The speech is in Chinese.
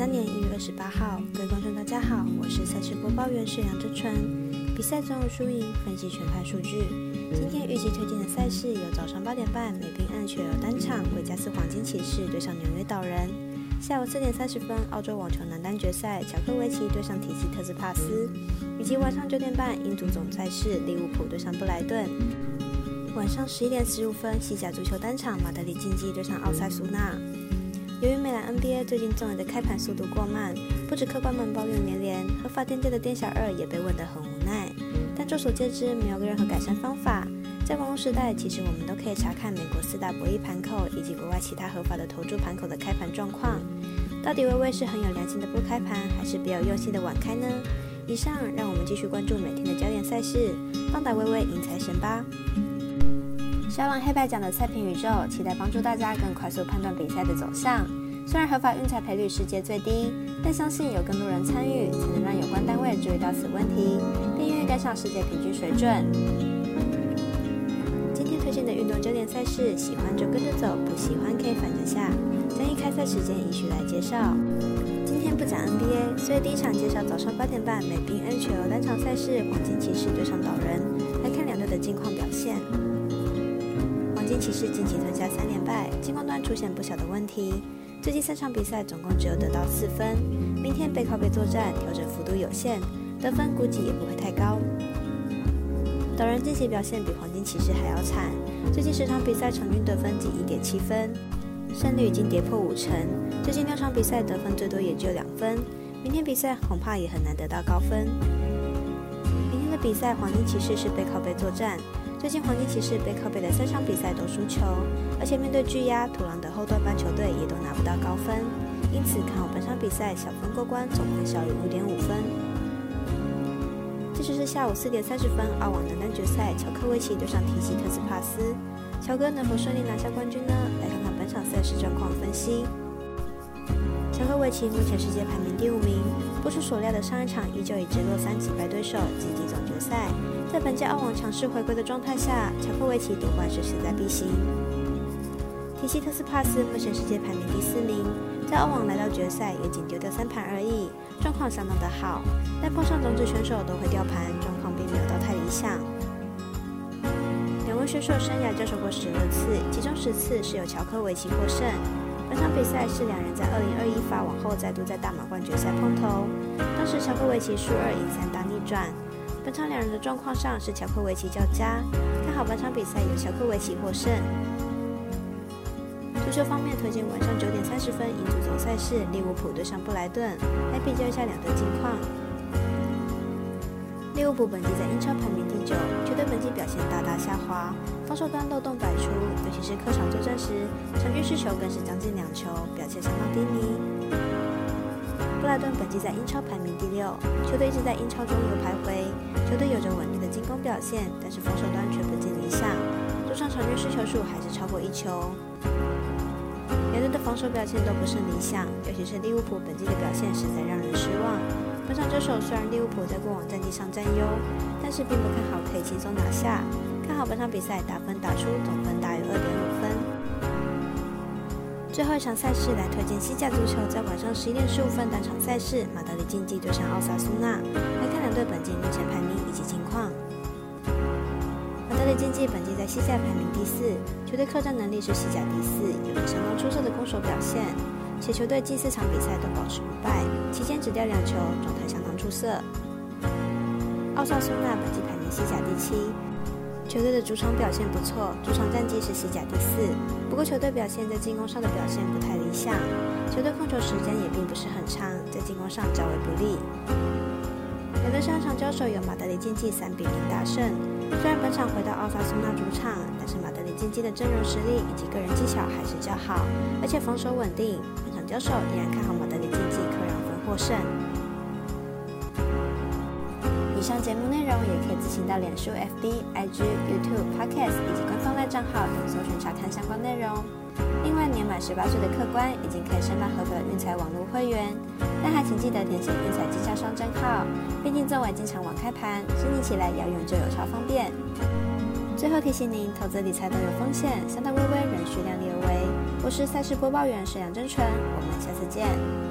三年一月二十八号，各位观众大家好，我是赛事播报员是梁真纯。比赛总有输赢，分析全盘数据。今天预计推荐的赛事有早上八点半美宾安全有单场维加斯黄金骑士对上纽约岛人；下午四点三十分澳洲网球男单决赛乔科维奇对上提西特斯帕斯；以及晚上九点半英足总赛事利物浦对上布莱顿。晚上十一点十五分西甲足球单场马德里竞技对上奥塞苏纳。由于美兰 NBA 最近综艺的开盘速度过慢，不止客官们抱怨连连，合法店家的店小二也被问得很无奈。但众所皆知，没有任何改善方法。在网络时代，其实我们都可以查看美国四大博弈盘口以及国外其他合法的投注盘口的开盘状况。到底微微是很有良心的不开盘，还是别有用心的晚开呢？以上让我们继续关注每天的焦点赛事，放打微微赢财神吧。小狼黑白奖的赛评宇宙，期待帮助大家更快速判断比赛的走向。虽然合法运彩赔率世界最低，但相信有更多人参与，才能让有关单位注意到此问题，并愿意跟上世界平均水准。今天推荐的运动焦点赛事，喜欢就跟着走，不喜欢可以反着下。将以开赛时间依序来介绍。今天不讲 NBA，所以第一场介绍早上八点半美宾 NHL 单场赛事，黄金骑士对上岛人，来看两队的近况表现。骑士近期吞下三连败，进攻端出现不小的问题。最近三场比赛总共只有得到四分。明天背靠背作战，调整幅度有限，得分估计也不会太高。导人近期表现比黄金骑士还要惨，最近十场比赛场均得分仅一点七分，胜率已经跌破五成。最近六场比赛得分最多也只有两分，明天比赛恐怕也很难得到高分。明天的比赛，黄金骑士是背靠背作战。最近黄金骑士背靠背的三场比赛都输球，而且面对巨压、土狼的后段班球队也都拿不到高分，因此看好本场比赛小分过关，总分小于五点五分。这就是下午四点三十分澳网男单决赛，乔科维奇对上提西特斯帕斯，乔哥能否顺利拿下冠军呢？来看看本场赛事状况分析。目前世界排名第五名，不出所料的上一场依旧以直落三击败对手，晋级总决赛。在本届澳网强势回归的状态下，乔科维奇夺冠是势在必行。提西特斯帕斯目前世界排名第四名，在澳网来到决赛也仅丢掉三盘而已，状况相当的好。但碰上种子选手都会掉盘，状况并没有到太理想。两位选手生涯交手过十二次，其中十次是由乔科维奇获胜。本场比赛是两人在二零二一法网后再度在大满贯决赛碰头，当时乔科维奇输二赢三打逆转。本场两人的状况上是乔科维奇较佳，看好本场比赛由乔科维奇获胜。足球方面推荐晚上九点三十分英足总赛事利物浦对上布莱顿，来比较一下两队近况。利物浦本季在英超排名第九，球队本季表现大大防守端漏洞百出，尤其是客场作战时，场均失球更是将近两球，表现相当低迷。布莱顿本季在英超排名第六，球队一直在英超中游徘徊。球队有着稳定的进攻表现，但是防守端却不尽理想，主场场均失球数还是超过一球。两队的防守表现都不甚理想，尤其是利物浦本季的表现实在让人失望。本场交手虽然利物浦在过往战绩上占优，但是并不看好可以轻松拿下，看好本场比赛打分打出总分大于二点五分。最后一场赛事来推荐西甲足球，在晚上十一点十五分单场赛事，马德里竞技对上奥萨苏纳。来看两队本季目前排名以及情况。马德里竞技本季在西甲排名第四，球队客战能力是西甲第四，有着相当出色的攻守表现，且球队近四场比赛都保持不败，期间只掉两球，状态相当出色。奥萨苏纳本季排名西甲第七。球队的主场表现不错，主场战绩是西甲第四。不过球队表现在进攻上的表现不太理想，球队控球时间也并不是很长，在进攻上较为不利。两队上场交手由马德里竞技三比零大胜。虽然本场回到奥萨苏纳主场，但是马德里竞技的阵容实力以及个人技巧还是较好，而且防守稳定。本场交手依然看好马德里竞技可让分获胜。以上节目内容也可以自行到脸书、FB、IG、YouTube、Podcast 以及官方外账号等搜寻查看相关内容。另外，年满十八岁的客官已经可以申办合格的运彩网络会员，但还请记得填写运彩经销商账号。毕竟作为经常网开盘，申请起来要用就有超方便。最后提醒您，投资理财都有风险，相当微微，仍需量力而为。我是赛事播报员沈阳真纯，我们下次见。